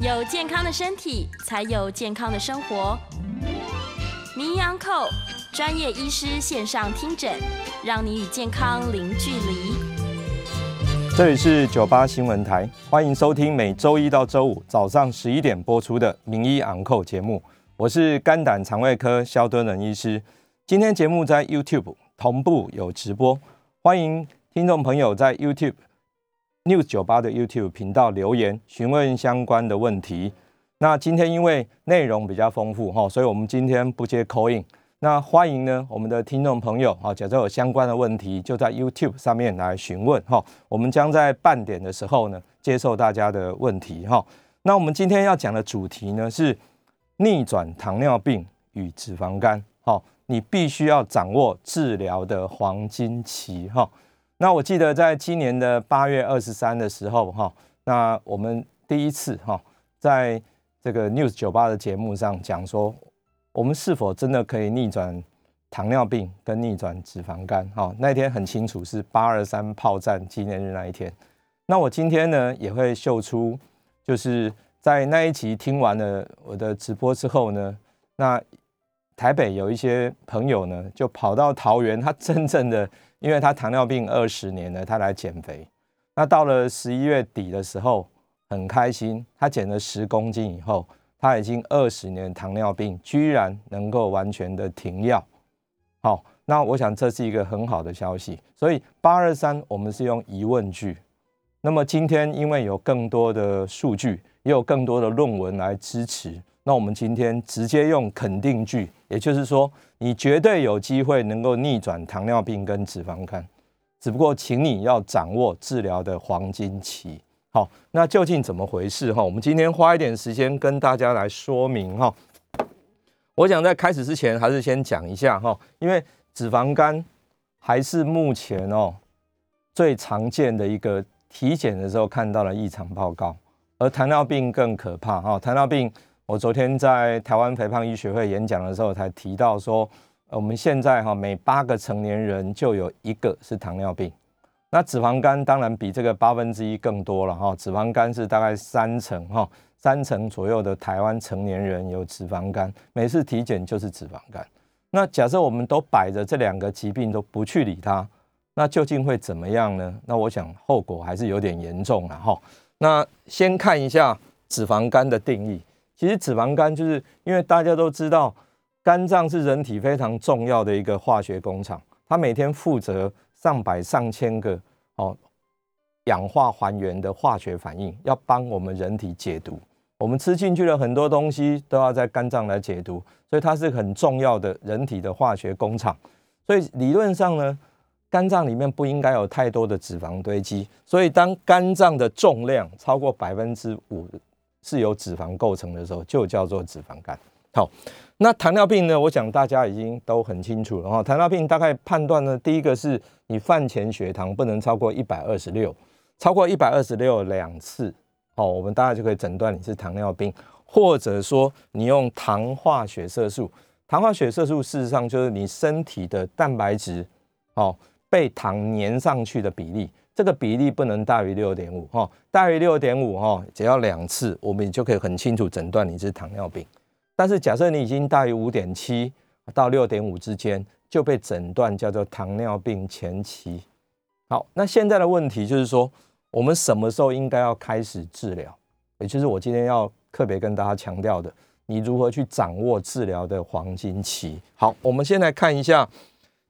有健康的身体，才有健康的生活。名医安扣专业医师线上听诊，让你与健康零距离。这里是九八新闻台，欢迎收听每周一到周五早上十一点播出的名医昂扣节目。我是肝胆肠胃科肖敦仁医师。今天节目在 YouTube 同步有直播，欢迎听众朋友在 YouTube。News 九八的 YouTube 频道留言询问相关的问题。那今天因为内容比较丰富哈，所以我们今天不接 call in。那欢迎呢我们的听众朋友啊，假设有相关的问题，就在 YouTube 上面来询问哈。我们将在半点的时候呢接受大家的问题哈。那我们今天要讲的主题呢是逆转糖尿病与脂肪肝。好，你必须要掌握治疗的黄金期哈。那我记得在今年的八月二十三的时候，哈，那我们第一次哈，在这个 News 酒吧的节目上讲说，我们是否真的可以逆转糖尿病跟逆转脂肪肝？哈，那天很清楚是八二三炮战纪念日那一天。那我今天呢也会秀出，就是在那一集听完了我的直播之后呢，那台北有一些朋友呢就跑到桃园，他真正的。因为他糖尿病二十年了，他来减肥。那到了十一月底的时候，很开心，他减了十公斤以后，他已经二十年糖尿病居然能够完全的停药。好，那我想这是一个很好的消息。所以八二三我们是用疑问句。那么今天因为有更多的数据，也有更多的论文来支持。那我们今天直接用肯定句，也就是说，你绝对有机会能够逆转糖尿病跟脂肪肝，只不过请你要掌握治疗的黄金期。好，那究竟怎么回事哈？我们今天花一点时间跟大家来说明哈。我想在开始之前，还是先讲一下哈，因为脂肪肝还是目前哦最常见的一个体检的时候看到的异常报告，而糖尿病更可怕哈，糖尿病。我昨天在台湾肥胖医学会演讲的时候，才提到说，我们现在哈每八个成年人就有一个是糖尿病。那脂肪肝当然比这个八分之一更多了哈，脂肪肝是大概三成哈，三成左右的台湾成年人有脂肪肝，每次体检就是脂肪肝。那假设我们都摆着这两个疾病都不去理它，那究竟会怎么样呢？那我想后果还是有点严重了哈。那先看一下脂肪肝的定义。其实脂肪肝就是因为大家都知道，肝脏是人体非常重要的一个化学工厂，它每天负责上百上千个哦氧化还原的化学反应，要帮我们人体解毒。我们吃进去的很多东西都要在肝脏来解毒，所以它是很重要的人体的化学工厂。所以理论上呢，肝脏里面不应该有太多的脂肪堆积。所以当肝脏的重量超过百分之五。是由脂肪构成的时候，就叫做脂肪肝。好，那糖尿病呢？我想大家已经都很清楚了哈。糖尿病大概判断呢，第一个是你饭前血糖不能超过一百二十六，超过一百二十六两次，哦，我们大概就可以诊断你是糖尿病，或者说你用糖化血色素。糖化血色素事实上就是你身体的蛋白质，哦，被糖粘上去的比例。这个比例不能大于六点五哈，大于六点五哈，只要两次，我们就可以很清楚诊断你是糖尿病。但是假设你已经大于五点七到六点五之间，就被诊断叫做糖尿病前期。好，那现在的问题就是说，我们什么时候应该要开始治疗？也就是我今天要特别跟大家强调的，你如何去掌握治疗的黄金期？好，我们先来看一下，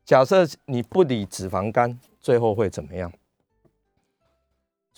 假设你不理脂肪肝，最后会怎么样？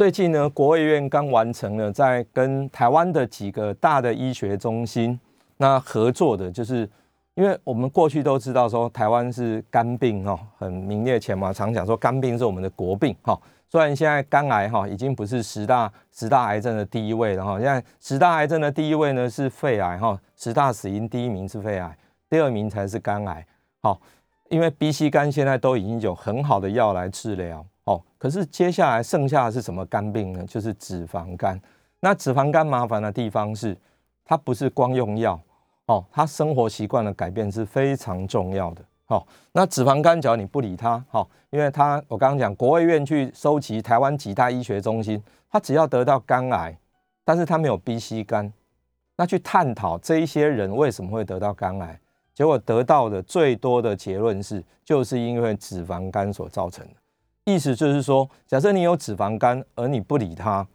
最近呢，国卫院刚完成了在跟台湾的几个大的医学中心那合作的，就是因为我们过去都知道说台湾是肝病哈，很名列前茅，常讲说肝病是我们的国病哈。虽然现在肝癌哈已经不是十大十大癌症的第一位了哈，现在十大癌症的第一位呢是肺癌哈，十大死因第一名是肺癌，第二名才是肝癌。好，因为 B、C 肝现在都已经有很好的药来治疗。哦，可是接下来剩下的是什么肝病呢？就是脂肪肝。那脂肪肝麻烦的地方是，它不是光用药哦，它生活习惯的改变是非常重要的。哦，那脂肪肝只要你不理它，哦，因为它我刚刚讲，国卫院去收集台湾几大医学中心，它只要得到肝癌，但是他没有 B、C 肝，那去探讨这一些人为什么会得到肝癌，结果得到的最多的结论是，就是因为脂肪肝所造成的。意思就是说，假设你有脂肪肝，而你不理它，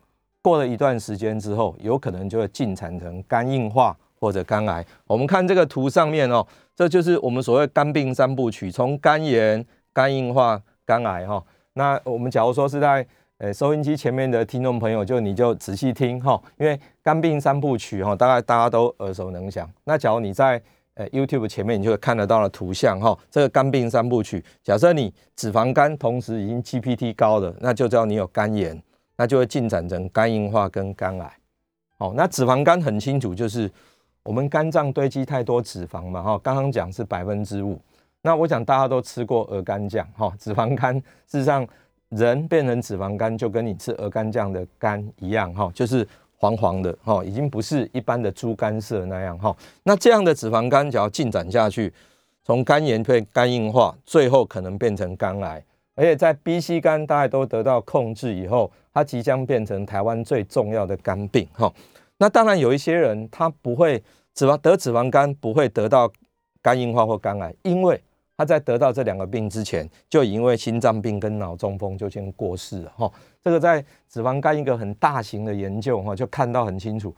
过了一段时间之后，有可能就会进展成肝硬化或者肝癌。我们看这个图上面哦，这就是我们所谓肝病三部曲，从肝炎、肝硬化、肝癌哈。那我们假如说是在呃收音机前面的听众朋友，就你就仔细听哈，因为肝病三部曲哈，大概大家都耳熟能详。那假如你在呃，YouTube 前面你就会看得到了图像哈，这个肝病三部曲。假设你脂肪肝同时已经 GPT 高了，那就叫你有肝炎，那就会进展成肝硬化跟肝癌。哦，那脂肪肝很清楚，就是我们肝脏堆积太多脂肪嘛哈。刚刚讲是百分之五，那我想大家都吃过鹅肝酱哈，脂肪肝事实上人变成脂肪肝就跟你吃鹅肝酱的肝一样哈，就是。黄黄的哈，已经不是一般的猪肝色那样哈。那这样的脂肪肝只要进展下去，从肝炎变肝硬化，最后可能变成肝癌。而且在 B、C 肝大家都得到控制以后，它即将变成台湾最重要的肝病哈。那当然有一些人他不会脂肪得脂肪肝不会得到肝硬化或肝癌，因为他在得到这两个病之前，就因为心脏病跟脑中风就先过世了哈。这个在脂肪肝一个很大型的研究哈，就看到很清楚，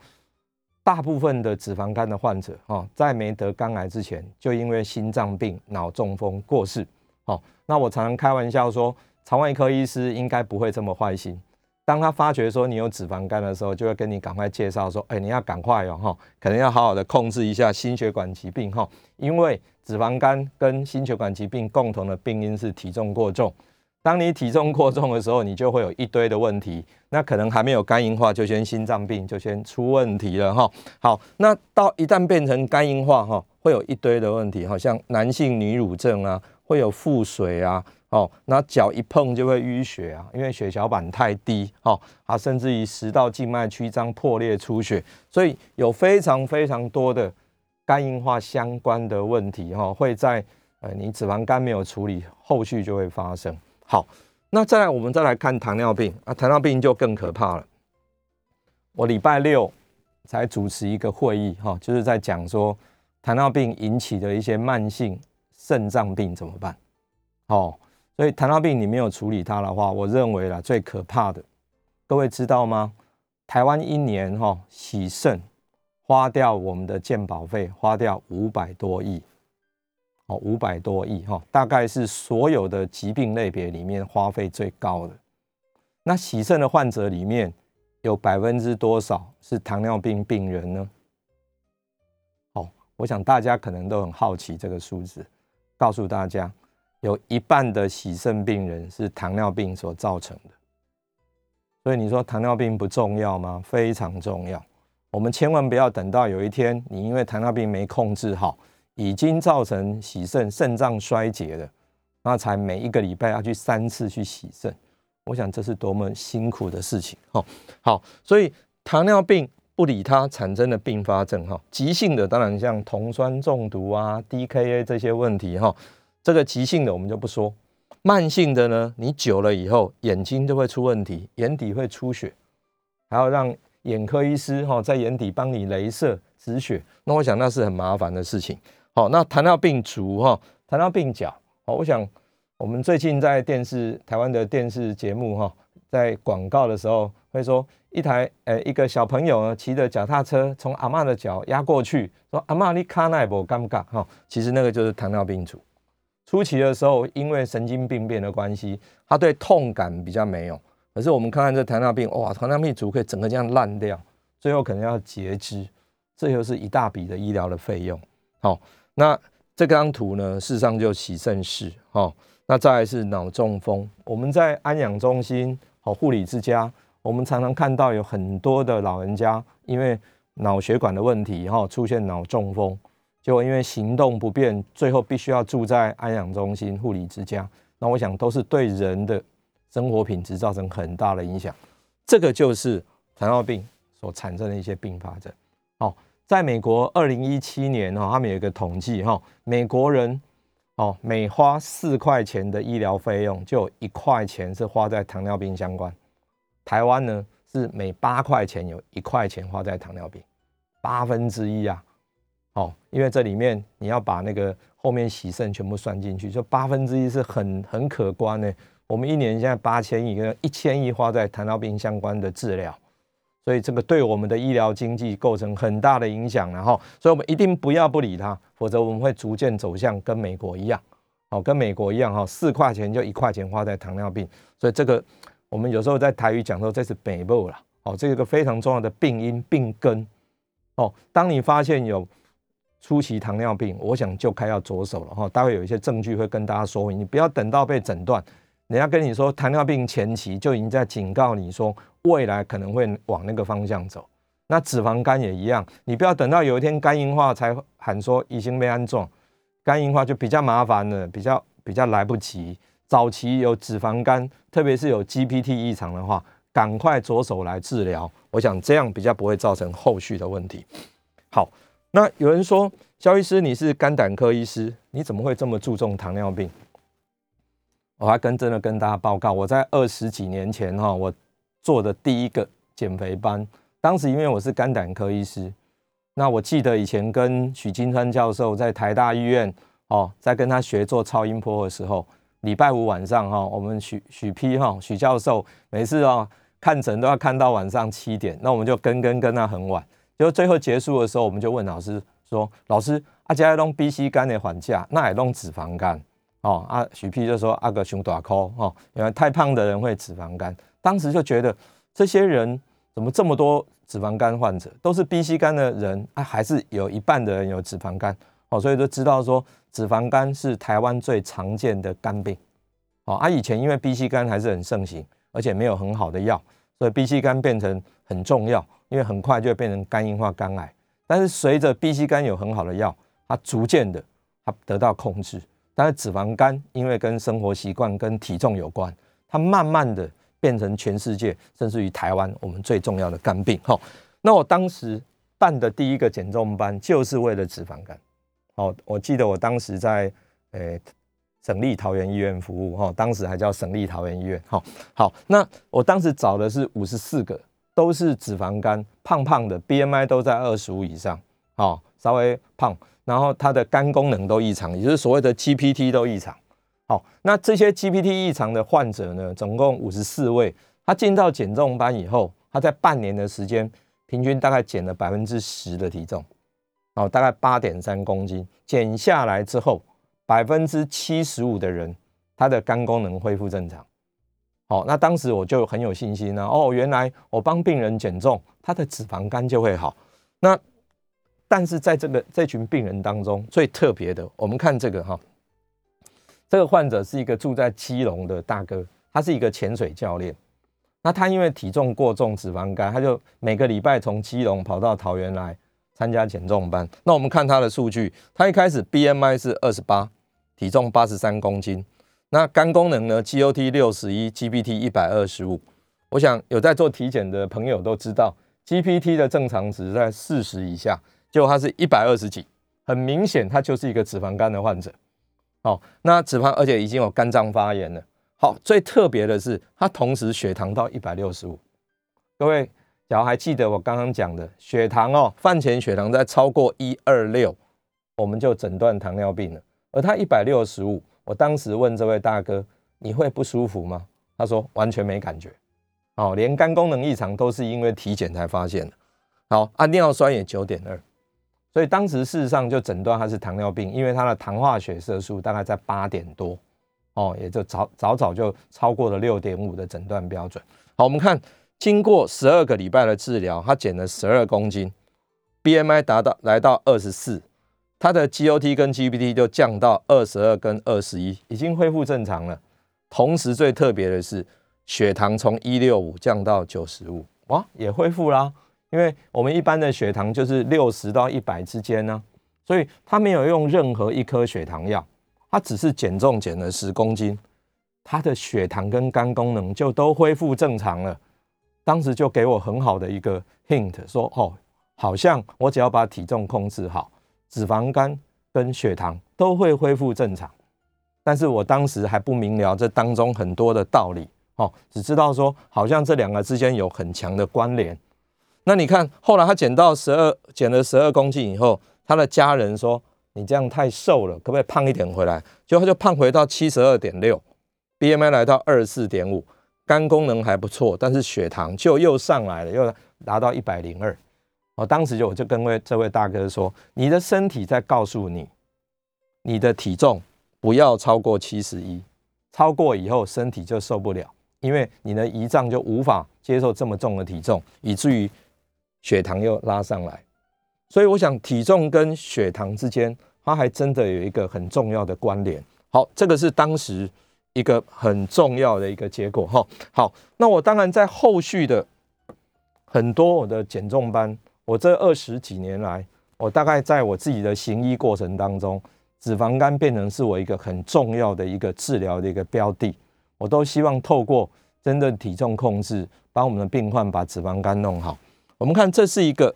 大部分的脂肪肝的患者哈，在没得肝癌之前，就因为心脏病、脑中风过世。好，那我常常开玩笑说，肠胃科医师应该不会这么坏心。当他发觉说你有脂肪肝的时候，就会跟你赶快介绍说，哎，你要赶快哦，哈，可能要好好的控制一下心血管疾病哈，因为脂肪肝跟心血管疾病共同的病因是体重过重。当你体重过重的时候，你就会有一堆的问题，那可能还没有肝硬化，就先心脏病就先出问题了哈。好，那到一旦变成肝硬化哈，会有一堆的问题，好像男性女乳症啊，会有腹水啊。哦，那脚一碰就会淤血啊，因为血小板太低，哦，啊，甚至于食道静脉曲张破裂出血，所以有非常非常多的肝硬化相关的问题，哈，会在呃你脂肪肝没有处理，后续就会发生。好，那再来我们再来看糖尿病啊，糖尿病就更可怕了。我礼拜六才主持一个会议，哈，就是在讲说糖尿病引起的一些慢性肾脏病怎么办，哦。所以糖尿病你没有处理它的话，我认为啦最可怕的，各位知道吗？台湾一年哈洗肾花掉我们的健保费花掉五百多亿，哦五百多亿哈，大概是所有的疾病类别里面花费最高的。那洗肾的患者里面有百分之多少是糖尿病病人呢？好，我想大家可能都很好奇这个数字，告诉大家。有一半的洗肾病人是糖尿病所造成的，所以你说糖尿病不重要吗？非常重要。我们千万不要等到有一天你因为糖尿病没控制好，已经造成洗肾、肾脏衰竭了，那才每一个礼拜要去三次去洗肾。我想这是多么辛苦的事情。哦，好，所以糖尿病不理它产生的并发症，哈，急性的当然像酮酸中毒啊、DKA 这些问题，哈。这个急性的我们就不说，慢性的呢，你久了以后眼睛就会出问题，眼底会出血，还要让眼科医师哈在眼底帮你镭射止血，那我想那是很麻烦的事情。好，那糖尿病足哈，糖尿病脚，好，我想我们最近在电视台湾的电视节目哈，在广告的时候会说一台呃一个小朋友呢骑着脚踏车从阿妈的脚压过去，说阿妈你卡奈不尴尬哈，其实那个就是糖尿病足。初期的时候，因为神经病变的关系，他对痛感比较没有。可是我们看看这糖尿病，哇，糖尿病足可以整个这样烂掉，最后可能要截肢，这又是一大笔的医疗的费用。好，那这张图呢，事实上就洗肾室。好，那再来是脑中风。我们在安养中心、好护理之家，我们常常看到有很多的老人家因为脑血管的问题，哈，出现脑中风。就因为行动不便，最后必须要住在安养中心、护理之家。那我想都是对人的生活品质造成很大的影响。这个就是糖尿病所产生的一些并发症。好，在美国二零一七年哈，他们有一个统计哈，美国人哦每花四块钱的医疗费用，就有一块钱是花在糖尿病相关。台湾呢是每八块钱有一块钱花在糖尿病，八分之一啊。哦，因为这里面你要把那个后面洗肾全部算进去，就八分之一是很很可观的。我们一年现在八千亿，跟一千亿花在糖尿病相关的治疗，所以这个对我们的医疗经济构成很大的影响。然后，所以我们一定不要不理它，否则我们会逐渐走向跟美国一样，哦，跟美国一样哈，四块钱就一块钱花在糖尿病。所以这个我们有时候在台语讲说这是北部了，哦，这个非常重要的病因病根。哦，当你发现有初期糖尿病，我想就开要着手了哈。待会有一些证据会跟大家说，你不要等到被诊断，人家跟你说糖尿病前期就已经在警告你说未来可能会往那个方向走。那脂肪肝也一样，你不要等到有一天肝硬化才喊说已经被安装，肝硬化就比较麻烦了，比较比较来不及。早期有脂肪肝，特别是有 GPT 异常的话，赶快着手来治疗。我想这样比较不会造成后续的问题。好。那有人说，肖医师，你是肝胆科医师，你怎么会这么注重糖尿病？我还跟真的跟大家报告，我在二十几年前哈，我做的第一个减肥班，当时因为我是肝胆科医师，那我记得以前跟许金川教授在台大医院哦，在跟他学做超音波的时候，礼拜五晚上哈，我们许许批哈许教授每次啊看诊都要看到晚上七点，那我们就跟跟跟到很晚。就最后结束的时候，我们就问老师说：“老师，阿加弄 B C 肝的缓价，那也弄脂肪肝哦。”啊，许 P 就说：“阿个胸大颗哦，原来太胖的人会脂肪肝。”当时就觉得这些人怎么这么多脂肪肝患者，都是 B C 肝的人啊，还是有一半的人有脂肪肝哦，所以就知道说脂肪肝是台湾最常见的肝病哦。啊，以前因为 B C 肝还是很盛行，而且没有很好的药，所以 B C 肝变成很重要。因为很快就会变成肝硬化、肝癌，但是随着 B、C 肝有很好的药，它逐渐的它得到控制。但是脂肪肝因为跟生活习惯、跟体重有关，它慢慢的变成全世界甚至于台湾我们最重要的肝病。哈，那我当时办的第一个减重班就是为了脂肪肝。好，我记得我当时在诶省立桃园医院服务，哈，当时还叫省立桃园医院。好，好，那我当时找的是五十四个。都是脂肪肝，胖胖的，BMI 都在二十五以上，哦，稍微胖，然后他的肝功能都异常，也就是所谓的 GPT 都异常。好，那这些 GPT 异常的患者呢，总共五十四位，他进到减重班以后，他在半年的时间，平均大概减了百分之十的体重，哦，大概八点三公斤，减下来之后，百分之七十五的人，他的肝功能恢复正常。好，那当时我就很有信心呢。哦，原来我帮病人减重，他的脂肪肝就会好。那但是在这个这群病人当中，最特别的，我们看这个哈，这个患者是一个住在基隆的大哥，他是一个潜水教练。那他因为体重过重，脂肪肝，他就每个礼拜从基隆跑到桃园来参加减重班。那我们看他的数据，他一开始 BMI 是二十八，体重八十三公斤。那肝功能呢？GOT 六十一，GPT 一百二十五。我想有在做体检的朋友都知道，GPT 的正常值在四十以下，结果他是一百二十几，很明显他就是一个脂肪肝的患者。哦，那脂肪而且已经有肝脏发炎了。好，最特别的是它同时血糖到一百六十五。各位，假如还记得我刚刚讲的血糖哦，饭前血糖在超过一二六，我们就诊断糖尿病了。而它一百六十五。我当时问这位大哥：“你会不舒服吗？”他说：“完全没感觉。”哦，连肝功能异常都是因为体检才发现的。好，啊，尿酸也九点二，所以当时事实上就诊断他是糖尿病，因为他的糖化血色素大概在八点多，哦，也就早早早就超过了六点五的诊断标准。好，我们看经过十二个礼拜的治疗，他减了十二公斤，BMI 达到来到二十四。它的 GOT 跟 GPT 就降到二十二跟二十一，已经恢复正常了。同时最特别的是，血糖从一六五降到九十五，哇，也恢复啦。因为我们一般的血糖就是六十到一百之间呢，所以他没有用任何一颗血糖药，他只是减重减了十公斤，他的血糖跟肝功能就都恢复正常了。当时就给我很好的一个 hint，说哦，好像我只要把体重控制好。脂肪肝跟血糖都会恢复正常，但是我当时还不明了这当中很多的道理哦，只知道说好像这两个之间有很强的关联。那你看后来他减到十二，减了十二公斤以后，他的家人说你这样太瘦了，可不可以胖一点回来？结果他就胖回到七十二点六，BMI 来到二十四点五，肝功能还不错，但是血糖就又上来了，又达到一百零二。我当时就我就跟位这位大哥说，你的身体在告诉你，你的体重不要超过七十一，超过以后身体就受不了。因为你的胰脏就无法接受这么重的体重，以至于血糖又拉上来。所以我想，体重跟血糖之间，它还真的有一个很重要的关联。好，这个是当时一个很重要的一个结果。哈，好，那我当然在后续的很多我的减重班，我这二十几年来，我大概在我自己的行医过程当中，脂肪肝变成是我一个很重要的一个治疗的一个标的。我都希望透过真的体重控制，帮我们的病患把脂肪肝弄好。我们看，这是一个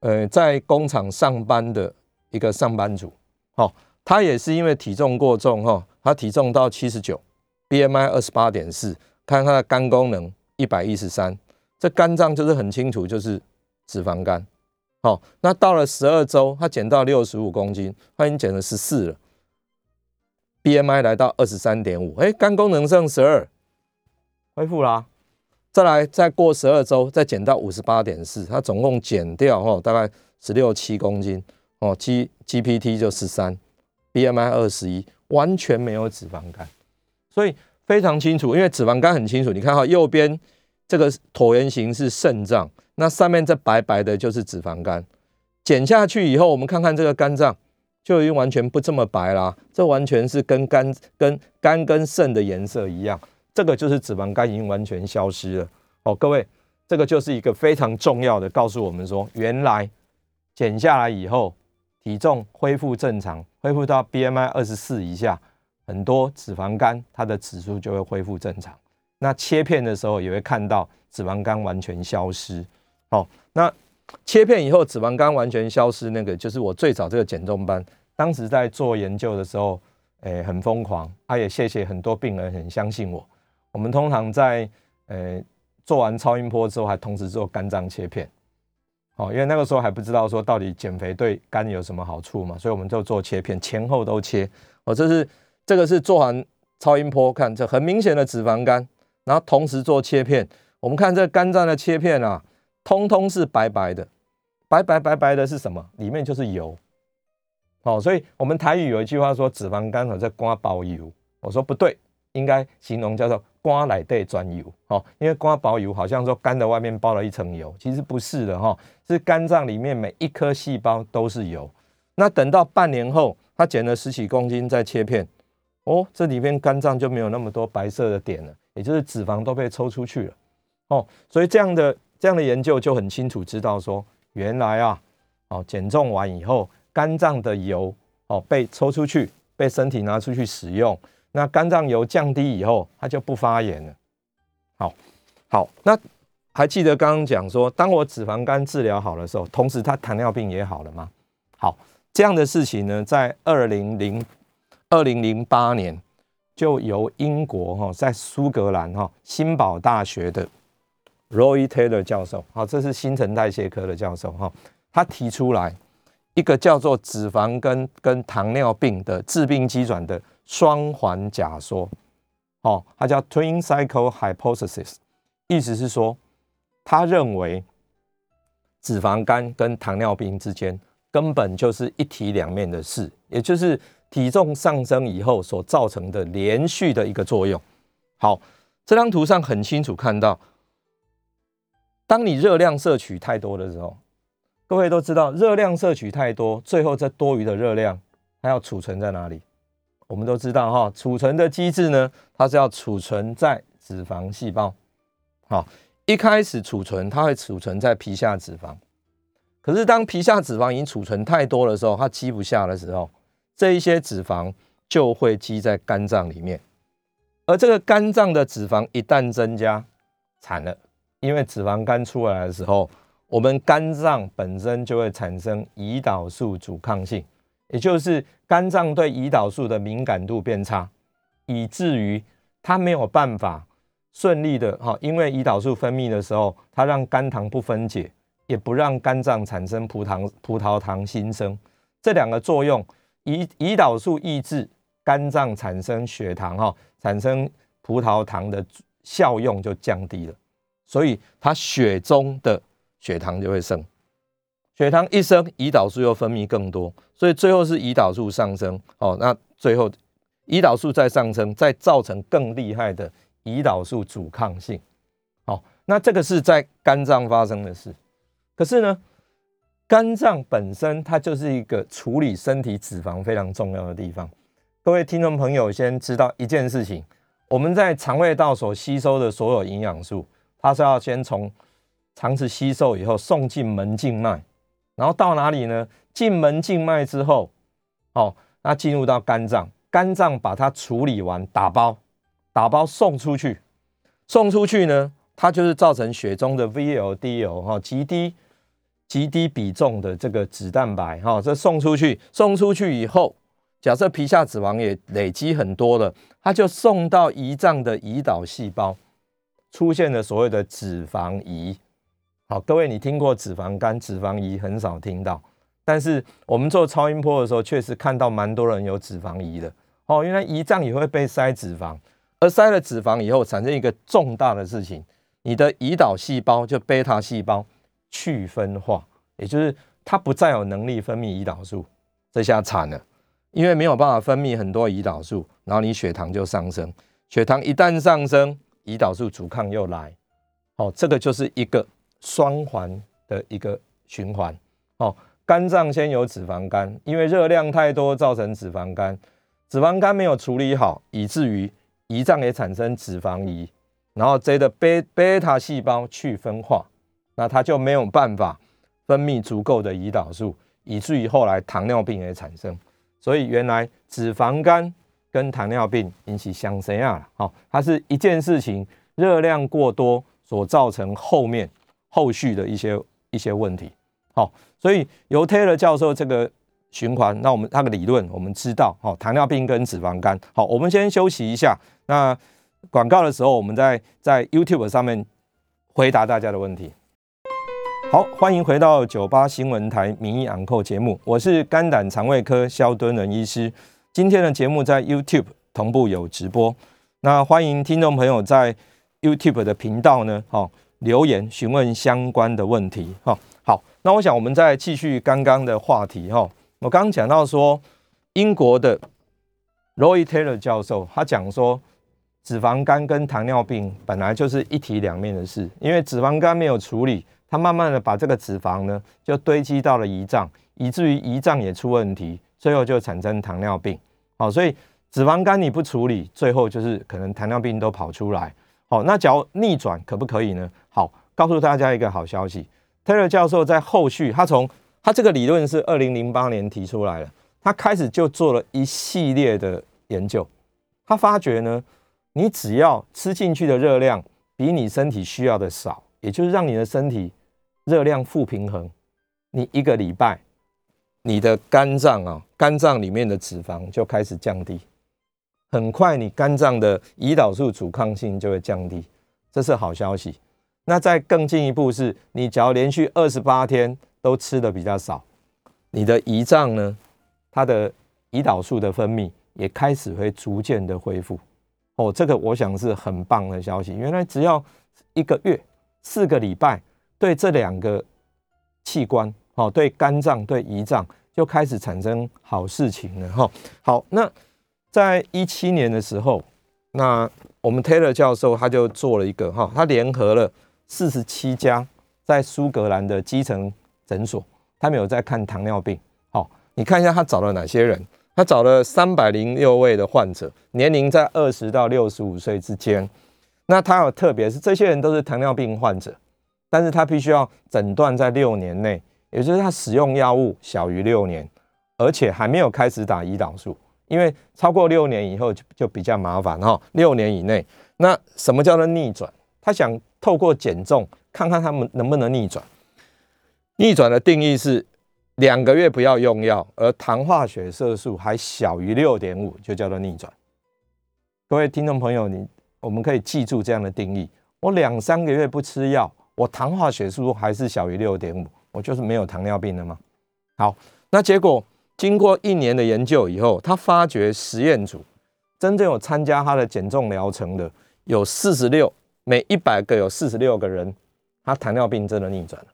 呃在工厂上班的一个上班族，好，他也是因为体重过重哈，他体重到七十九，BMI 二十八点四，看他的肝功能一百一十三，这肝脏就是很清楚，就是脂肪肝。好，那到了十二周，他减到六十五公斤，他已经减了十四了。BMI 来到二十三点五，哎，肝功能剩十二，恢复啦。再来，再过十二周，再减到五十八点四，它总共减掉哦，大概十六七公斤哦，G GPT 就十三，BMI 二十一，完全没有脂肪肝，所以非常清楚，因为脂肪肝很清楚，你看哈，右边这个椭圆形是肾脏，那上面这白白的就是脂肪肝，减下去以后，我们看看这个肝脏。就已经完全不这么白啦，这完全是跟肝、跟肝跟肾的颜色一样，这个就是脂肪肝已经完全消失了。哦，各位，这个就是一个非常重要的，告诉我们说，原来减下来以后，体重恢复正常，恢复到 BMI 二十四以下，很多脂肪肝它的指数就会恢复正常。那切片的时候也会看到脂肪肝完全消失。哦，那。切片以后，脂肪肝完全消失，那个就是我最早这个减重班，当时在做研究的时候，诶，很疯狂。他也谢谢很多病人很相信我。我们通常在诶做完超音波之后，还同时做肝脏切片，哦，因为那个时候还不知道说到底减肥对肝有什么好处嘛，所以我们就做切片，前后都切。哦，这是这个是做完超音波看，这很明显的脂肪肝，然后同时做切片，我们看这肝脏的切片啊。通通是白白的，白白白白的是什么？里面就是油。哦，所以我们台语有一句话说脂肪肝好在瓜包油。我说不对，应该形容叫做瓜奶袋专油。哦，因为瓜包油好像说肝的外面包了一层油，其实不是的哈，是肝脏里面每一颗细胞都是油。那等到半年后，他减了十几公斤再切片，哦，这里面肝脏就没有那么多白色的点了，也就是脂肪都被抽出去了。哦，所以这样的。这样的研究就很清楚知道说，原来啊，哦，减重完以后，肝脏的油哦被抽出去，被身体拿出去使用，那肝脏油降低以后，它就不发炎了。好，好，那还记得刚刚讲说，当我脂肪肝治疗好的时候，同时他糖尿病也好了吗？好，这样的事情呢，在二零零二零零八年，就由英国哈在苏格兰哈新堡大学的。Roy Taylor 教授，好，这是新陈代谢科的教授，哈，他提出来一个叫做脂肪跟跟糖尿病的致病机转的双环假说，哦，他叫 Twin Cycle Hypothesis，意思是说，他认为脂肪肝跟糖尿病之间根本就是一体两面的事，也就是体重上升以后所造成的连续的一个作用。好，这张图上很清楚看到。当你热量摄取太多的时候，各位都知道，热量摄取太多，最后这多余的热量它要储存在哪里？我们都知道哈，储存的机制呢，它是要储存在脂肪细胞。好，一开始储存它会储存在皮下脂肪，可是当皮下脂肪已经储存太多的时候，它积不下的时候，这一些脂肪就会积在肝脏里面，而这个肝脏的脂肪一旦增加，惨了。因为脂肪肝出来的时候，我们肝脏本身就会产生胰岛素阻抗性，也就是肝脏对胰岛素的敏感度变差，以至于它没有办法顺利的哈，因为胰岛素分泌的时候，它让肝糖不分解，也不让肝脏产生葡萄葡萄糖新生，这两个作用，胰胰岛素抑制肝脏产生血糖哈，产生葡萄糖的效用就降低了，所以它血中的血糖就会升，血糖一升，胰岛素又分泌更多，所以最后是胰岛素上升哦，那最后胰岛素再上升，再造成更厉害的。胰岛素阻抗性，好，那这个是在肝脏发生的事。可是呢，肝脏本身它就是一个处理身体脂肪非常重要的地方。各位听众朋友，先知道一件事情：我们在肠胃道所吸收的所有营养素，它是要先从肠子吸收以后送进门静脉，然后到哪里呢？进门静脉之后，哦，那进入到肝脏，肝脏把它处理完，打包。打包送出去，送出去呢，它就是造成血中的 VLDL 哈极低、极低比重的这个脂蛋白哈。这送出去，送出去以后，假设皮下脂肪也累积很多了，它就送到胰脏的胰岛细胞，出现了所谓的脂肪胰。好，各位你听过脂肪肝、脂肪胰很少听到，但是我们做超音波的时候，确实看到蛮多人有脂肪胰的。哦，原来胰脏也会被塞脂肪。而塞了脂肪以后，产生一个重大的事情，你的胰岛细胞就贝塔细胞去分化，也就是它不再有能力分泌胰岛素，这下惨了，因为没有办法分泌很多胰岛素，然后你血糖就上升，血糖一旦上升，胰岛素阻抗又来，哦，这个就是一个双环的一个循环，哦，肝脏先有脂肪肝，因为热量太多造成脂肪肝，脂肪肝没有处理好，以至于。胰脏也产生脂肪胰，然后这个贝贝塔细胞去分化，那它就没有办法分泌足够的胰岛素，以至于后来糖尿病也产生。所以原来脂肪肝跟糖尿病引起相生啊，好，它是一件事情，热量过多所造成后面后续的一些一些问题。好，所以由 Taylor 教授这个。循环，那我们那个理论我们知道，好，糖尿病跟脂肪肝，好，我们先休息一下。那广告的时候，我们在在 YouTube 上面回答大家的问题。好，欢迎回到九八新闻台名医昂扣节目，我是肝胆肠胃科肖敦仁医师。今天的节目在 YouTube 同步有直播，那欢迎听众朋友在 YouTube 的频道呢，好留言询问相关的问题。哈，好，那我想我们再继续刚刚的话题，哈。我刚刚讲到说，英国的 Roy Taylor 教授，他讲说，脂肪肝跟糖尿病本来就是一体两面的事，因为脂肪肝没有处理，它慢慢的把这个脂肪呢就堆积到了胰脏，以至于胰脏也出问题，最后就产生糖尿病。好，所以脂肪肝你不处理，最后就是可能糖尿病都跑出来。好，那假如逆转可不可以呢？好，告诉大家一个好消息，Taylor 教授在后续他从他这个理论是二零零八年提出来的，他开始就做了一系列的研究。他发觉呢，你只要吃进去的热量比你身体需要的少，也就是让你的身体热量负平衡，你一个礼拜，你的肝脏啊，肝脏里面的脂肪就开始降低，很快你肝脏的胰岛素阻抗性就会降低，这是好消息。那再更进一步是，你只要连续二十八天。都吃的比较少，你的胰脏呢，它的胰岛素的分泌也开始会逐渐的恢复。哦，这个我想是很棒的消息。原来只要一个月、四个礼拜，对这两个器官，哦，对肝脏、对胰脏就开始产生好事情了。哈，好，那在一七年的时候，那我们 Taylor 教授他就做了一个哈，他联合了四十七家在苏格兰的基层。诊所，他们有在看糖尿病。好，你看一下他找了哪些人？他找了三百零六位的患者，年龄在二十到六十五岁之间。那他有特别是这些人都是糖尿病患者，但是他必须要诊断在六年内，也就是他使用药物小于六年，而且还没有开始打胰岛素，因为超过六年以后就就比较麻烦哈。六年以内，那什么叫做逆转？他想透过减重看看他们能不能逆转。逆转的定义是两个月不要用药，而糖化血色素还小于六点五，就叫做逆转。各位听众朋友，你我们可以记住这样的定义：我两三个月不吃药，我糖化血素还是小于六点五，我就是没有糖尿病了吗？好，那结果经过一年的研究以后，他发觉实验组真正有参加他的减重疗程的有四十六，每一百个有四十六个人，他糖尿病真的逆转了。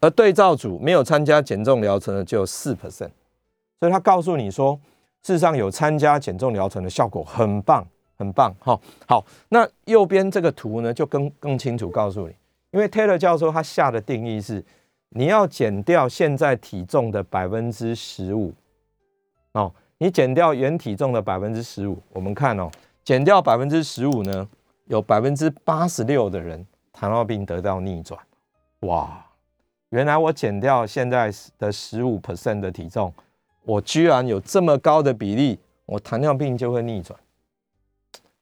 而对照组没有参加减重疗程的就有四 percent，所以他告诉你说，事实上有参加减重疗程的效果很棒，很棒。哈，好，那右边这个图呢就更更清楚告诉你，因为 Taylor 教授他下的定义是，你要减掉现在体重的百分之十五，哦，你减掉原体重的百分之十五，我们看哦，减掉百分之十五呢，有百分之八十六的人糖尿病得到逆转，哇！原来我减掉现在的十五 percent 的体重，我居然有这么高的比例，我糖尿病就会逆转。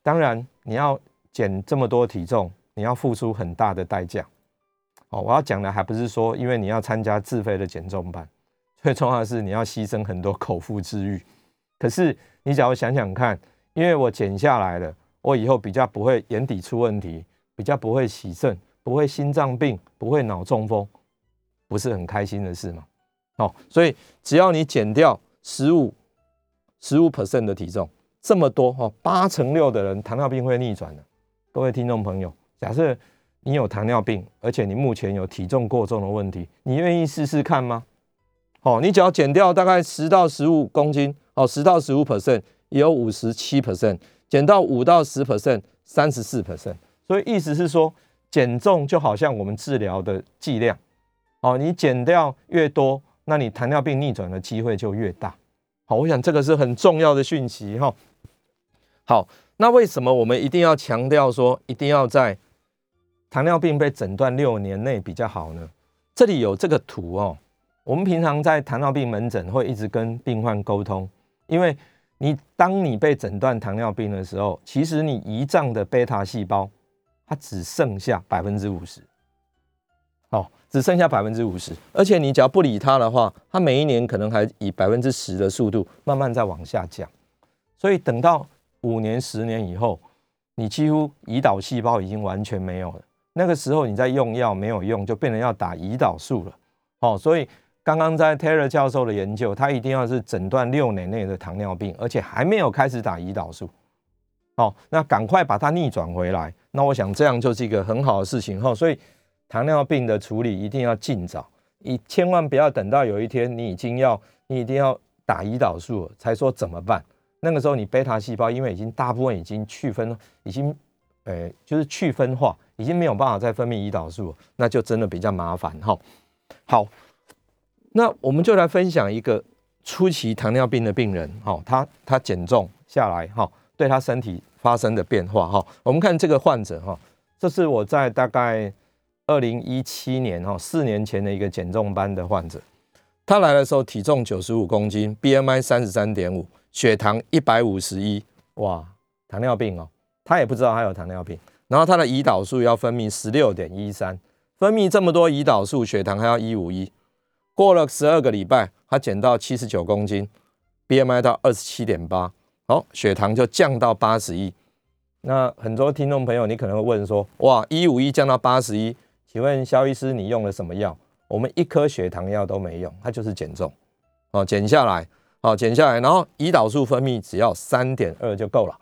当然，你要减这么多体重，你要付出很大的代价。哦，我要讲的还不是说，因为你要参加自费的减重班，最重要的是你要牺牲很多口腹之欲。可是你只要想想看，因为我减下来了，我以后比较不会眼底出问题，比较不会洗肾，不会心脏病，不会脑中风。不是很开心的事吗？哦，所以只要你减掉十五十五 percent 的体重，这么多哦，八成六的人糖尿病会逆转的。各位听众朋友，假设你有糖尿病，而且你目前有体重过重的问题，你愿意试试看吗？哦，你只要减掉大概十到十五公斤，哦，十到十五 percent 也有五十七 percent，减到五到十 percent 三十四 percent。所以意思是说，减重就好像我们治疗的剂量。哦，你减掉越多，那你糖尿病逆转的机会就越大。好，我想这个是很重要的讯息哈。好，那为什么我们一定要强调说，一定要在糖尿病被诊断六年内比较好呢？这里有这个图哦。我们平常在糖尿病门诊会一直跟病患沟通，因为你当你被诊断糖尿病的时候，其实你胰脏的贝塔细胞它只剩下百分之五十。哦，只剩下百分之五十，而且你只要不理它的话，它每一年可能还以百分之十的速度慢慢在往下降。所以等到五年、十年以后，你几乎胰岛细胞已经完全没有了。那个时候你在用药没有用，就变成要打胰岛素了。哦，所以刚刚在 Taylor 教授的研究，他一定要是诊断六年内的糖尿病，而且还没有开始打胰岛素。哦，那赶快把它逆转回来。那我想这样就是一个很好的事情。哈，所以。糖尿病的处理一定要尽早，你千万不要等到有一天你已经要，你一定要打胰岛素了才说怎么办。那个时候你贝塔细胞因为已经大部分已经去分，已经，呃，就是去分化，已经没有办法再分泌胰岛素，那就真的比较麻烦哈。好，那我们就来分享一个初期糖尿病的病人，哈，他他减重下来，哈，对他身体发生的变化，哈，我们看这个患者，哈，这是我在大概。二零一七年哈，四年前的一个减重班的患者，他来的时候体重九十五公斤，BMI 三十三点五，血糖一百五十一，哇，糖尿病哦，他也不知道他有糖尿病。然后他的胰岛素要分泌十六点一三，分泌这么多胰岛素，血糖还要一五一。过了十二个礼拜，他减到七十九公斤，BMI 到二十七点八，好，血糖就降到八十一。那很多听众朋友，你可能会问说，哇，一五一降到八十一。请问肖医师，你用了什么药？我们一颗血糖药都没用，它就是减重，哦，减下来，哦，减下来，然后胰岛素分泌只要三点二就够了。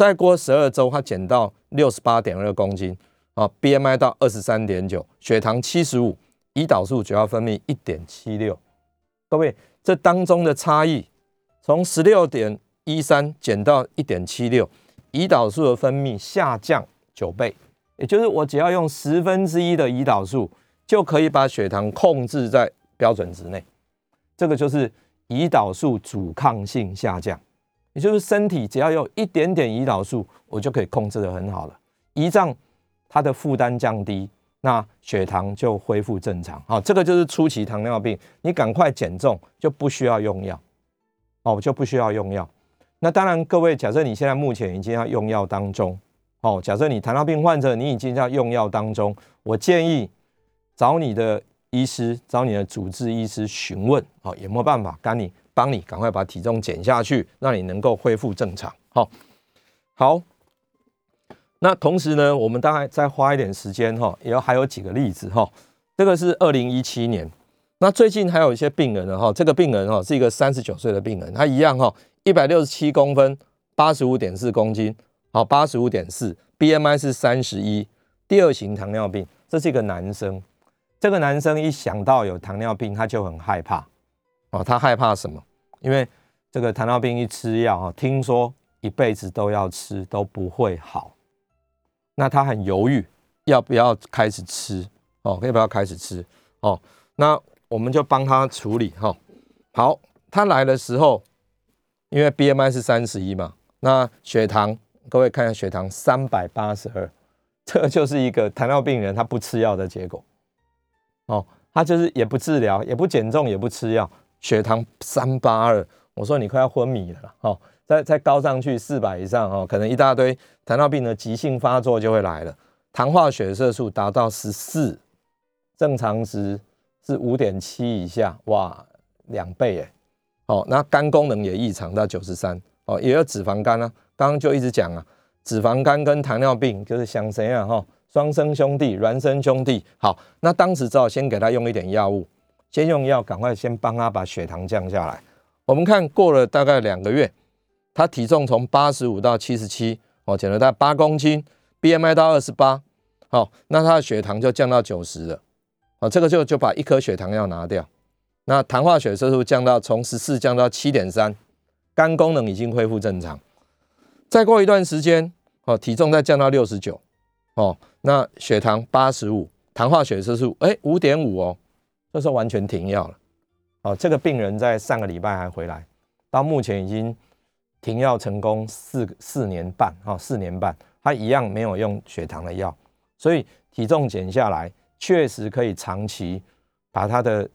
再过十二周，它减到六十八点二公斤，啊，BMI 到二十三点九，血糖七十五，胰岛素主要分泌一点七六。各位，这当中的差异，从十六点一三减到一点七六，胰岛素的分泌下降九倍。也就是我只要用十分之一的胰岛素，就可以把血糖控制在标准值内。这个就是胰岛素阻抗性下降，也就是身体只要有一点点胰岛素，我就可以控制的很好了。胰脏它的负担降低，那血糖就恢复正常。好，这个就是初期糖尿病，你赶快减重就不需要用药，哦，就不需要用药。那当然，各位假设你现在目前已经要用药当中。哦，假设你糖尿病患者，你已经在用药当中，我建议找你的医师，找你的主治医师询问，哦，有没有办法赶你帮你赶快把体重减下去，让你能够恢复正常。好，好，那同时呢，我们大概再花一点时间哈，也要还有几个例子哈。这个是二零一七年，那最近还有一些病人呢哈，这个病人哈是一个三十九岁的病人，他一样哈，一百六十七公分，八十五点四公斤，好，八十五点四，BMI 是三十一，第二型糖尿病，这是一个男生。这个男生一想到有糖尿病，他就很害怕哦，他害怕什么？因为这个糖尿病一吃药啊，听说一辈子都要吃都不会好，那他很犹豫要不要开始吃。哦，可以不要开始吃哦。那我们就帮他处理哈。好，他来的时候，因为 BMI 是三十一嘛，那血糖，各位看一下血糖三百八十二，这就是一个糖尿病人他不吃药的结果。哦，他就是也不治疗，也不减重，也不吃药，血糖三八二，我说你快要昏迷了哦。再再高上去四百以上哦，可能一大堆糖尿病的急性发作就会来了，糖化血色素达到十四。正常值是五点七以下，哇，两倍哎，哦，那肝功能也异常到九十三，哦，也有脂肪肝啊。刚刚就一直讲啊，脂肪肝跟糖尿病就是想谁啊？哈，双生兄弟，孪生兄弟。好，那当时只好先给他用一点药物，先用药，赶快先帮他把血糖降下来。我们看过了大概两个月，他体重从八十五到七十七，哦，减了大概八公斤，BMI 到二十八，好，那他的血糖就降到九十了。哦，这个就就把一颗血糖药拿掉，那糖化血色素降到从十四降到七点三，肝功能已经恢复正常。再过一段时间，哦，体重再降到六十九，哦，那血糖八十五，糖化血色素哎五点五哦，这时候完全停药了。哦，这个病人在上个礼拜还回来，到目前已经停药成功四四年半，哦，四年半，他一样没有用血糖的药，所以体重减下来。确实可以长期把他的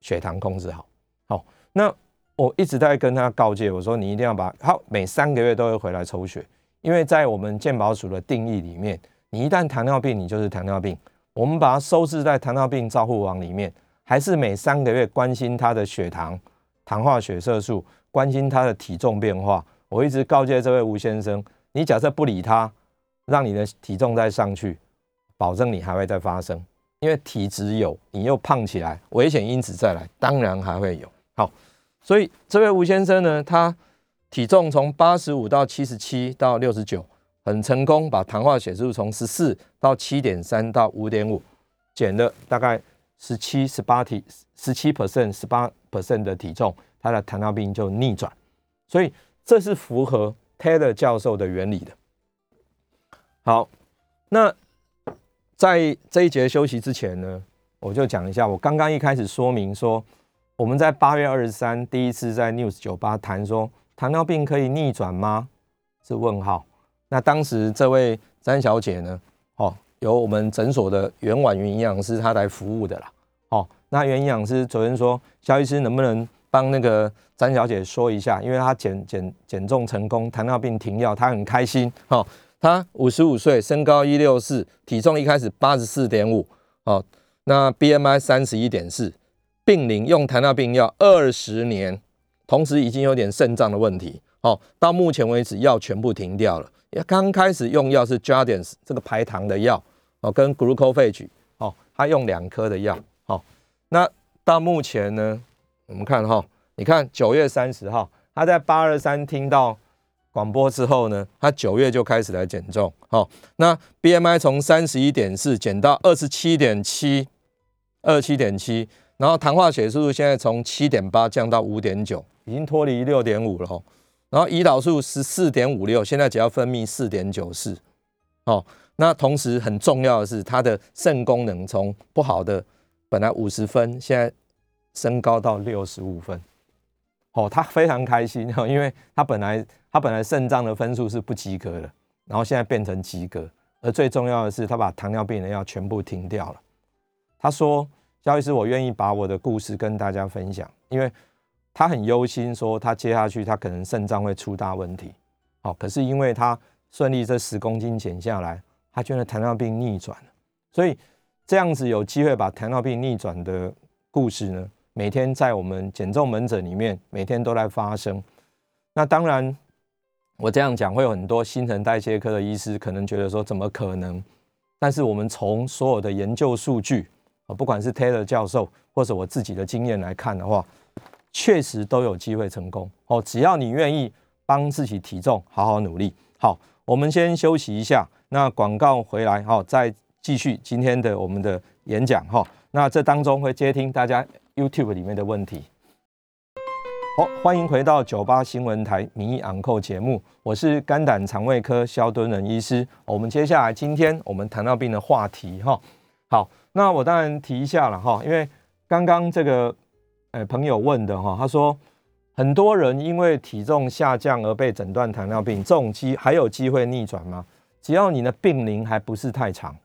血糖控制好。好，那我一直在跟他告诫，我说你一定要把好每三个月都会回来抽血，因为在我们健保署的定义里面，你一旦糖尿病，你就是糖尿病。我们把它收治在糖尿病照护网里面，还是每三个月关心他的血糖、糖化血色素，关心他的体重变化。我一直告诫这位吴先生，你假设不理他，让你的体重再上去，保证你还会再发生。因为体质有，你又胖起来，危险因子再来，当然还会有。好，所以这位吴先生呢，他体重从八十五到七十七到六十九，很成功把糖化血素从十四到七点三到五点五，减了大概十七十八体十七 percent 十八 percent 的体重，他的糖尿病就逆转。所以这是符合 Taylor 教授的原理的。好，那。在这一节休息之前呢，我就讲一下，我刚刚一开始说明说，我们在八月二十三第一次在 News 酒吧谈说，糖尿病可以逆转吗？是问号。那当时这位詹小姐呢，哦，由我们诊所的袁婉云营养师她来服务的啦。哦，那袁营养师昨天说，肖医师能不能帮那个詹小姐说一下，因为她减减减重成功，糖尿病停药，她很开心。哦。她五十五岁，身高一六四，体重一开始八十四点五，哦，那 BMI 三十一点四，病龄用糖尿病药二十年，同时已经有点肾脏的问题，哦，到目前为止药全部停掉了，刚开始用药是 Jardiance 这个排糖的药，哦，跟 Glucophage，哦，他用两颗的药，哦，那到目前呢，我们看哈，你看九月三十号，他在八二三听到。广播之后呢，他九月就开始来减重，哦，那 B M I 从三十一点四减到二十七点七，二七点七，然后糖化血素现在从七点八降到五点九，已经脱离六点五了哦，然后胰岛素十四点五六，现在只要分泌四点九四，哦，那同时很重要的是，他的肾功能从不好的本来五十分，现在升高到六十五分。哦，他非常开心哈，因为他本来他本来肾脏的分数是不及格的，然后现在变成及格，而最重要的是他把糖尿病的药全部停掉了。他说：“肖医师，我愿意把我的故事跟大家分享，因为他很忧心，说他接下去他可能肾脏会出大问题。好，可是因为他顺利这十公斤减下来，他觉得糖尿病逆转，所以这样子有机会把糖尿病逆转的故事呢。”每天在我们减重门诊里面，每天都在发生。那当然，我这样讲会有很多新陈代谢科的医师可能觉得说怎么可能？但是我们从所有的研究数据，不管是 Taylor 教授或者我自己的经验来看的话，确实都有机会成功哦。只要你愿意帮自己体重好好努力。好，我们先休息一下，那广告回来好，再继续今天的我们的演讲哈。那这当中会接听大家 YouTube 里面的问题。好，欢迎回到九八新闻台民意昂扣节目，我是肝胆肠胃科肖敦仁医师。我们接下来今天我们糖尿病的话题哈。好，那我当然提一下了哈，因为刚刚这个呃朋友问的哈，他说很多人因为体重下降而被诊断糖尿病，这种机还有机会逆转吗？只要你的病龄还不是太长，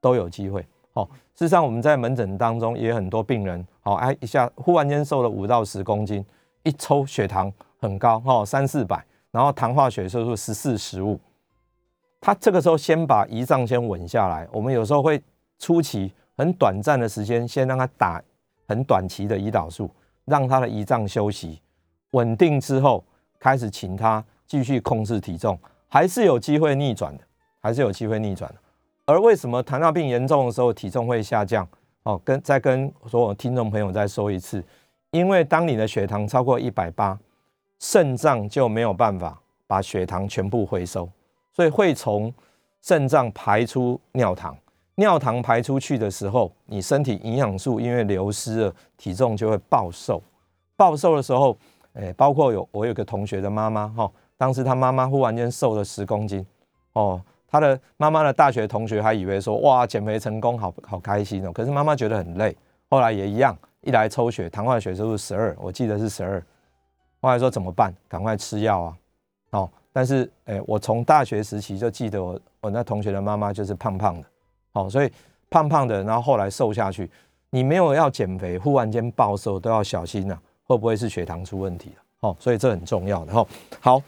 都有机会。哦，事实上我们在门诊当中也很多病人，好哎一下忽然间瘦了五到十公斤。一抽血糖很高哈，三四百，然后糖化血色素十四十五，他这个时候先把胰脏先稳下来。我们有时候会初期很短暂的时间，先让他打很短期的胰岛素，让他的胰脏休息稳定之后，开始请他继续控制体重，还是有机会逆转的，还是有机会逆转的。而为什么糖尿病严重的时候体重会下降？哦，跟再跟所有听众朋友再说一次。因为当你的血糖超过一百八，肾脏就没有办法把血糖全部回收，所以会从肾脏排出尿糖。尿糖排出去的时候，你身体营养素因为流失了，体重就会暴瘦。暴瘦的时候，诶，包括有我有个同学的妈妈哈，当时他妈妈忽然间瘦了十公斤，哦，他的妈妈的大学同学还以为说哇减肥成功，好好开心哦。可是妈妈觉得很累，后来也一样。一来抽血，糖化血色素十二，我记得是十二。后来说怎么办？赶快吃药啊！哦，但是诶，我从大学时期就记得我我那同学的妈妈就是胖胖的，哦，所以胖胖的，然后后来瘦下去。你没有要减肥，忽然间暴瘦都要小心呐，会不会是血糖出问题了？哦，所以这很重要的哈。好，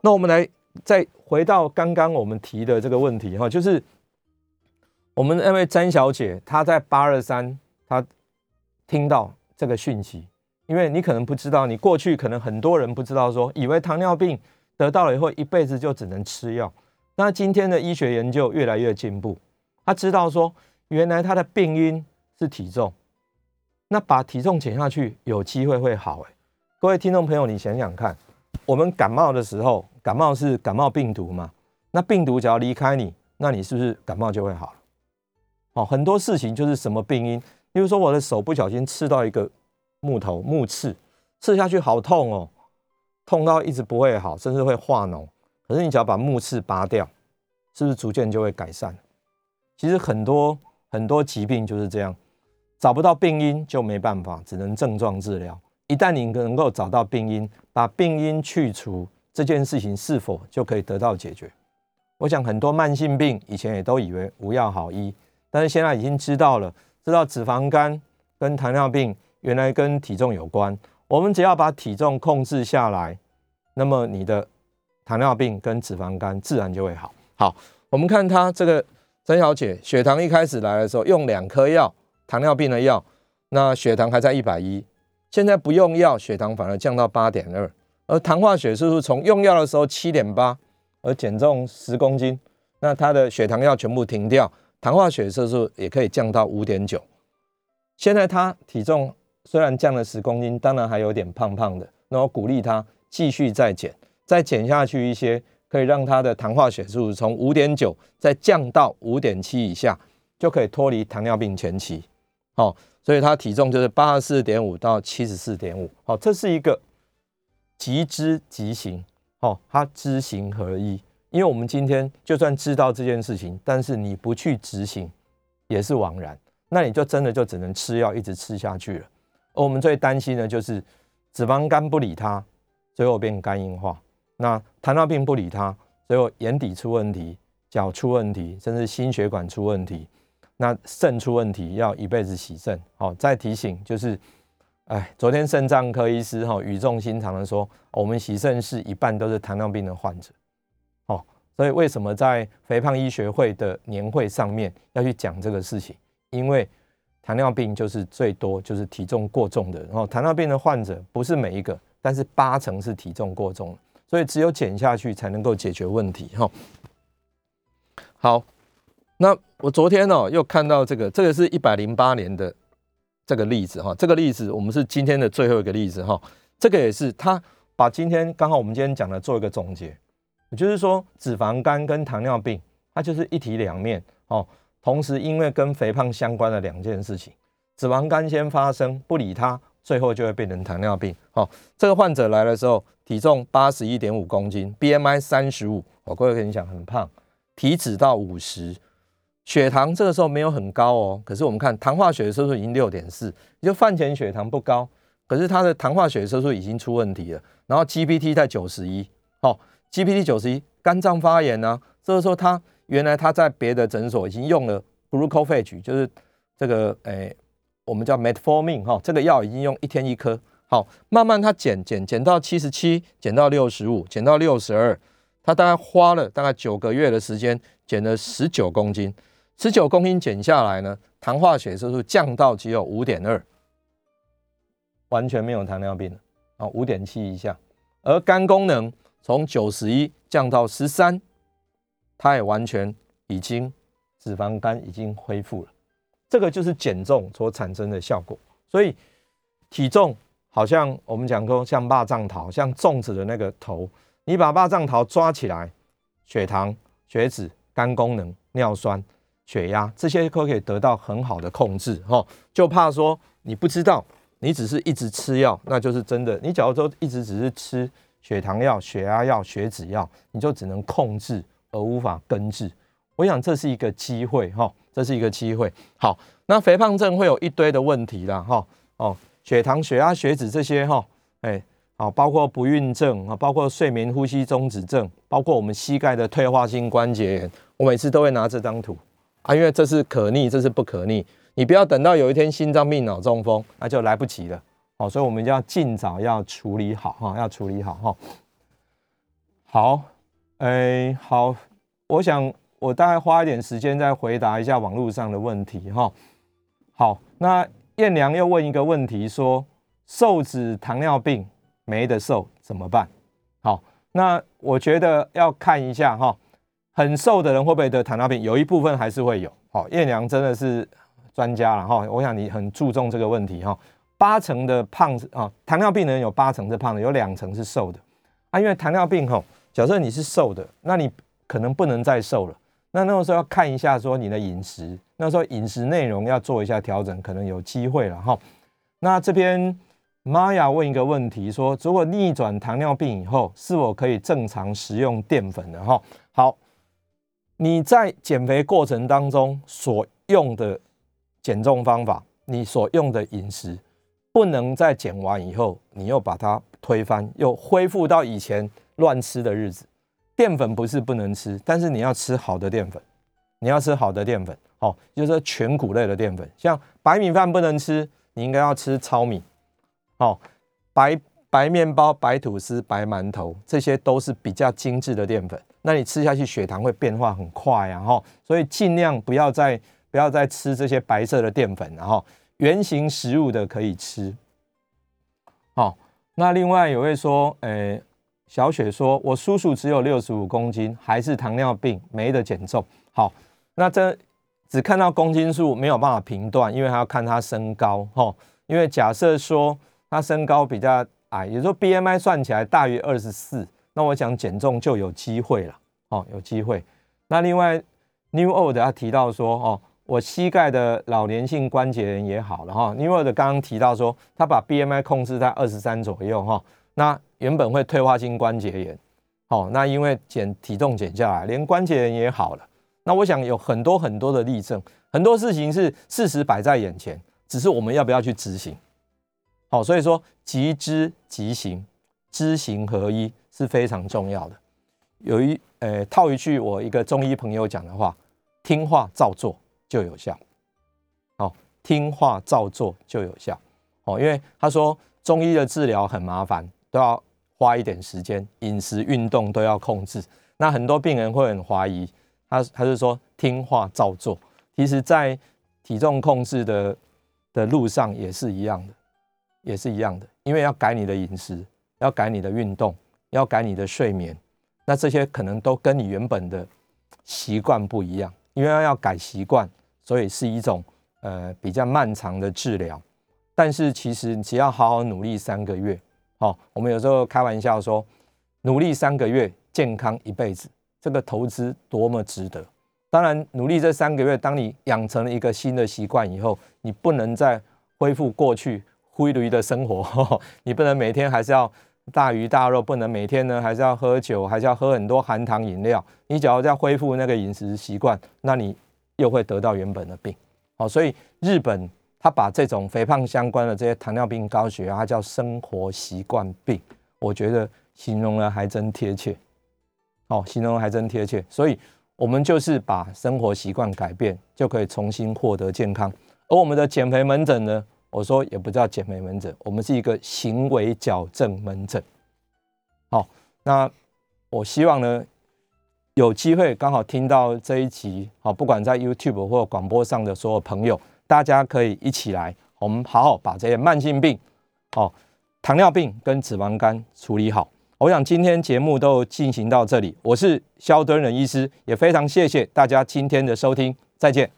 那我们来再回到刚刚我们提的这个问题哈，就是我们那位詹小姐她在八二三她。听到这个讯息，因为你可能不知道，你过去可能很多人不知道，说以为糖尿病得到了以后一辈子就只能吃药。那今天的医学研究越来越进步，他知道说原来他的病因是体重，那把体重减下去有机会会好。哎，各位听众朋友，你想想看，我们感冒的时候，感冒是感冒病毒嘛？那病毒只要离开你，那你是不是感冒就会好？哦，很多事情就是什么病因。比如说，我的手不小心刺到一个木头木刺，刺下去好痛哦，痛到一直不会好，甚至会化脓。可是你只要把木刺拔掉，是不是逐渐就会改善？其实很多很多疾病就是这样，找不到病因就没办法，只能症状治疗。一旦你能够找到病因，把病因去除，这件事情是否就可以得到解决？我想很多慢性病以前也都以为无药好医，但是现在已经知道了。知道脂肪肝跟糖尿病原来跟体重有关，我们只要把体重控制下来，那么你的糖尿病跟脂肪肝自然就会好。好，我们看它这个曾小姐，血糖一开始来的时候用两颗药，糖尿病的药，那血糖还在一百一，现在不用药，血糖反而降到八点二，而糖化血色素从用药的时候七点八，而减重十公斤，那他的血糖药全部停掉。糖化血色素也可以降到五点九。现在他体重虽然降了十公斤，当然还有点胖胖的。那我鼓励他继续再减，再减下去一些，可以让他的糖化血素从五点九再降到五点七以下，就可以脱离糖尿病前期。好，所以他体重就是八十四点五到七十四点五。好，这是一个即知即行。好，他知行合一。因为我们今天就算知道这件事情，但是你不去执行，也是枉然。那你就真的就只能吃药，一直吃下去了。而我们最担心的就是脂肪肝不理它，最后变肝硬化；那糖尿病不理它，最后眼底出问题，脚出问题，甚至心血管出问题。那肾出问题，要一辈子洗肾。好，再提醒就是，哎，昨天肾脏科医师哈语重心长的说，我们洗肾室一半都是糖尿病的患者。哦所以为什么在肥胖医学会的年会上面要去讲这个事情？因为糖尿病就是最多就是体重过重的，然后糖尿病的患者不是每一个，但是八成是体重过重，所以只有减下去才能够解决问题哈。好，那我昨天哦又看到这个，这个是一百零八年的这个例子哈，这个例子我们是今天的最后一个例子哈，这个也是他把今天刚好我们今天讲的做一个总结，也就是说脂肪肝跟糖尿病它就是一体两面哦，同时因为跟肥胖相关的两件事情，脂肪肝先发生不理它，最后就会变成糖尿病。好，这个患者来的时候体重八十一点五公斤，BMI 三十五，我各位跟你讲很胖。体脂到五十，血糖这个时候没有很高哦。可是我们看糖化血的色素已经六点四，就饭前血糖不高，可是他的糖化血色素已经出问题了。然后 GPT 在九十一，哦，GPT 九十一，肝脏发炎呢。这个时候他原来他在别的诊所已经用了 glucophage，就是这个诶，我们叫 metformin 哈，这个药已经用一天一颗。好，慢慢他减减减到七十七，减到六十五，减到六十二。他大概花了大概九个月的时间，减了十九公斤，十九公斤减下来呢，糖化血色素降到只有五点二，完全没有糖尿病了啊，五点七以下。而肝功能从九十一降到十三，它也完全已经脂肪肝已经恢复了。这个就是减重所产生的效果。所以体重好像我们讲说像蚂蚱桃，像粽子的那个头。你把八丈桃抓起来，血糖、血脂、肝功能、尿酸、血压这些都可以得到很好的控制。哈，就怕说你不知道，你只是一直吃药，那就是真的。你假如说一直只是吃血糖药、血压药、血脂药，你就只能控制而无法根治。我想这是一个机会，哈，这是一个机会。好，那肥胖症会有一堆的问题啦，哈，哦，血糖、血压、血脂这些，哈，哎。好，包括不孕症啊，包括睡眠呼吸中止症，包括我们膝盖的退化性关节炎，我每次都会拿这张图啊，因为这是可逆，这是不可逆，你不要等到有一天心脏病、脑中风，那就来不及了。好，所以我们要尽早要处理好哈，要处理好哈。好，哎，好，我想我大概花一点时间再回答一下网络上的问题哈。好，那燕良又问一个问题说，瘦子糖尿病。没得瘦怎么办？好，那我觉得要看一下哈，很瘦的人会不会得糖尿病？有一部分还是会有。好，燕良真的是专家了哈。我想你很注重这个问题哈。八成的胖子啊，糖尿病的人有八成是胖的，有两成是瘦的啊。因为糖尿病哈，假设你是瘦的，那你可能不能再瘦了。那那个时候要看一下说你的饮食，那时候饮食内容要做一下调整，可能有机会了哈。那这边。玛雅问一个问题，说如果逆转糖尿病以后，是否可以正常食用淀粉的？哈，好，你在减肥过程当中所用的减重方法，你所用的饮食，不能在减完以后，你又把它推翻，又恢复到以前乱吃的日子。淀粉不是不能吃，但是你要吃好的淀粉，你要吃好的淀粉，哦，就是全谷类的淀粉，像白米饭不能吃，你应该要吃糙米。哦，白白面包、白吐司、白馒头，这些都是比较精致的淀粉。那你吃下去血糖会变化很快啊！哈，所以尽量不要再不要再吃这些白色的淀粉，然后圆形食物的可以吃。好，那另外有位说，诶，小雪说，我叔叔只有六十五公斤，还是糖尿病，没得减重。好，那这只看到公斤数没有办法评断，因为还要看他身高。哈，因为假设说。他身高比较矮，也就是说 BMI 算起来大于二十四，那我想减重就有机会了，哦，有机会。那另外 New Old 他提到说，哦，我膝盖的老年性关节炎也好了哈。New Old 刚刚提到说，他把 BMI 控制在二十三左右哈，那原本会退化性关节炎，哦，那因为减体重减下来，连关节炎也好了。那我想有很多很多的例证，很多事情是事实摆在眼前，只是我们要不要去执行。好，所以说即知即行，知行合一是非常重要的。有一呃套一句我一个中医朋友讲的话：听话照做就有效。好，听话照做就有效。哦，因为他说中医的治疗很麻烦，都要花一点时间，饮食、运动都要控制。那很多病人会很怀疑，他他是说听话照做，其实在体重控制的的路上也是一样的。也是一样的，因为要改你的饮食，要改你的运动，要改你的睡眠，那这些可能都跟你原本的习惯不一样，因为要改习惯，所以是一种呃比较漫长的治疗。但是其实只要好好努力三个月，好，我们有时候开玩笑说，努力三个月，健康一辈子，这个投资多么值得。当然，努力这三个月，当你养成了一个新的习惯以后，你不能再恢复过去灰驴的生活，你不能每天还是要大鱼大肉，不能每天呢还是要喝酒，还是要喝很多含糖饮料。你只要再恢复那个饮食习惯，那你又会得到原本的病。好，所以日本。他把这种肥胖相关的这些糖尿病、高血压，叫生活习惯病，我觉得形容的还真贴切。哦，形容还真贴切。所以，我们就是把生活习惯改变，就可以重新获得健康。而我们的减肥门诊呢，我说也不叫减肥门诊，我们是一个行为矫正门诊。好，那我希望呢，有机会刚好听到这一集，好，不管在 YouTube 或广播上的所有朋友。大家可以一起来，我们好好把这些慢性病，哦，糖尿病跟脂肪肝处理好。我想今天节目都进行到这里，我是肖敦仁医师，也非常谢谢大家今天的收听，再见。